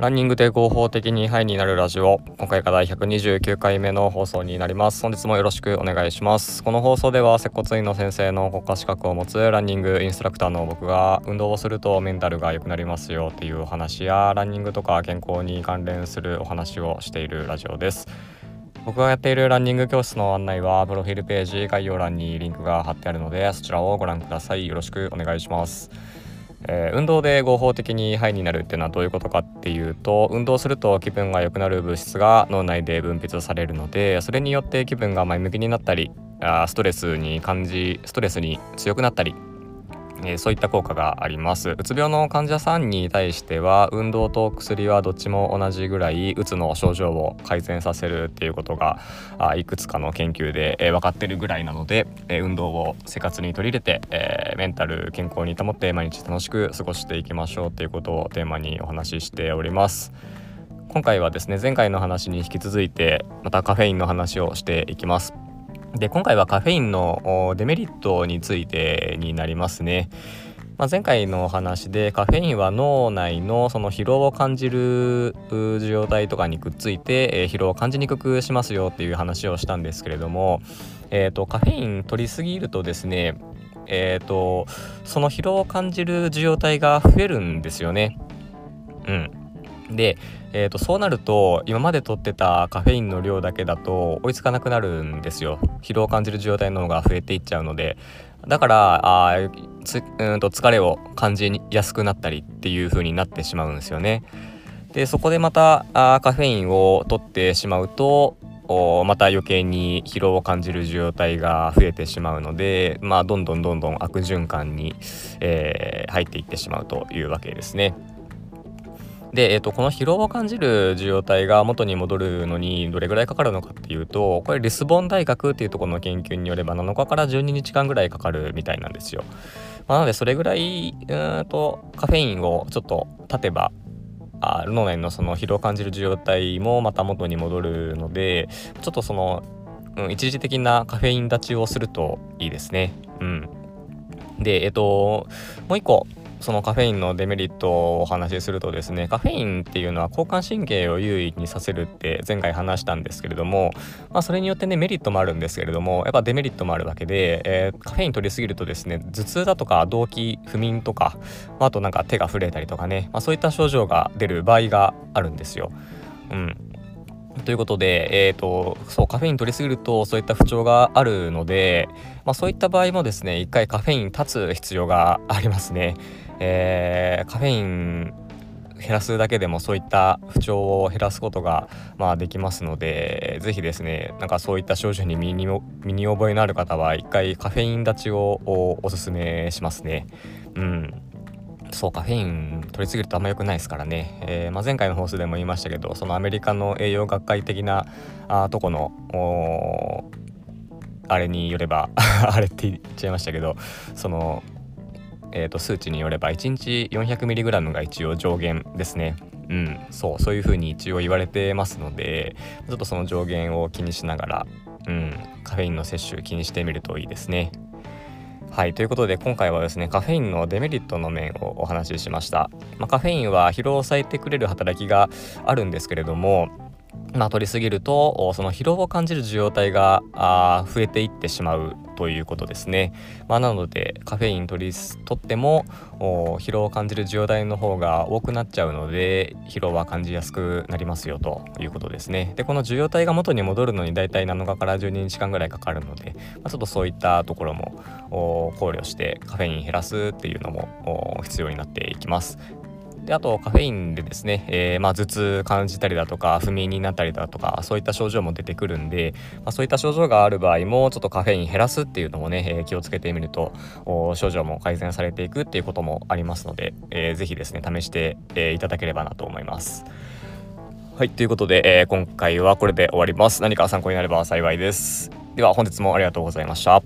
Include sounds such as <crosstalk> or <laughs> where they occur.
ランニングで合法的にハイになるラジオ。今回から129回目の放送になります。本日もよろしくお願いします。この放送では接骨院の先生の国家資格を持つランニングインストラクターの僕が運動をするとメンタルが良くなりますよっていうお話やランニングとか健康に関連するお話をしているラジオです。僕がやっているランニング教室の案内はプロフィールページ概要欄にリンクが貼ってあるのでそちらをご覧ください。よろしくお願いします。えー、運動で合法的にハイになるっていうのはどういうことかっていうと運動すると気分が良くなる物質が脳内で分泌されるのでそれによって気分が前向きになったりあストレスに感じストレスに強くなったりえー、そういった効果があります。うつ病の患者さんに対しては運動と薬はどっちも同じぐらいうつの症状を改善させるっていうことがあいくつかの研究で、えー、分かってるぐらいなので、えー、運動を生活に取り入れて、えメンタル健康に保って毎日楽しく過ごしていきましょうということをテーマにお話ししております。今回はですね前回の話に引き続いてまたカフェインの話をしていきます。で今回はカフェインのデメリットについてになりますね。まあ、前回のお話でカフェインは脳内のその疲労を感じる受容体とかにくっついて、えー、疲労を感じにくくしますよっていう話をしたんですけれども、えーと、カフェイン取りすぎるとですねえーと、その疲労を感じる受容体が増えるんですよね。うん、で、えー、とそうなると今まで取ってたカフェインの量だけだと追いつかなくなるんですよ。疲労を感じる状態の方が増えていっちゃうので。だからあつうんと疲れを感じやすくなったりっていう風になってしまうんですよね。でそこでまたあカフェインを取ってしまうとまた余計に疲労を感じる状態が増えてしまうので、まあ、どんどんどんどん悪循環に、えー、入っていってしまうというわけですね。で、えーと、この疲労を感じる受容体が元に戻るのにどれぐらいかかるのかっていうとこれリスボン大学っていうところの研究によれば7日から12日間ぐらいかかるみたいなんですよ。まあ、なのでそれぐらいうんとカフェインをちょっと立てばあ脳内のその疲労を感じる受容体もまた元に戻るのでちょっとその、うん、一時的なカフェイン立ちをするといいですね。うん、でえっ、ともう一個そのカフェインのデメリットをお話しするとですねカフェインっていうのは交感神経を優位にさせるって前回話したんですけれども、まあ、それによってねメリットもあるんですけれどもやっぱデメリットもあるわけで、えー、カフェイン取りすぎるとですね頭痛だとか動悸不眠とか、まあ、あとなんか手が震えたりとかね、まあ、そういった症状が出る場合があるんですよ。うんということで、えーと、そうカフェイン取りすぎるとそういった不調があるので、まあ、そういった場合もですね一回カフェイン断つ必要がありますね。えー、カフェイン減らすだけでもそういった不調を減らすことが、まあ、できますので是非ですねなんかそういった症状に身に身に覚えのある方は一回カフェイン立ちをおすすめしますね。うんそうカフェイン取りすぎるとあんま良くないですからね、えー、まあ、前回の放送でも言いましたけどそのアメリカの栄養学会的なあとこのあれによれば <laughs> あれって言っちゃいましたけどそのえー、と数値によれば1日 400mg が一応上限ですね。うん、そうそういう風に一応言われてますのでちょっとその上限を気にしながら、うん、カフェインの摂取気にしてみるといいですね。はいということで今回はですねカフェインのデメリットの面をお話ししました、まあ、カフェインは疲労を抑えてくれる働きがあるんですけれどもまあ、取りすぎるとその疲労を感じる受容体が増えていってしまうということですね。まあ、なのでカフェイン取り取っても疲労を感じる受容体の方が多くなっちゃうので疲労は感じやすくなりますよということですね。でこの受容体が元に戻るのにだいたい7日から12日間ぐらいかかるので、まあ、ちょっとそういったところも考慮してカフェイン減らすっていうのも必要になっていきます。であとカフェインでですね、えー、まあ、頭痛感じたりだとか不眠になったりだとかそういった症状も出てくるんで、まあ、そういった症状がある場合もちょっとカフェイン減らすっていうのもね、えー、気をつけてみると症状も改善されていくっていうこともありますので、えー、ぜひですね試して、え、いただければなと思います。はい、ということで、えー、今回はこれで終わります。何か参考になれば幸いです。では本日もありがとうございました。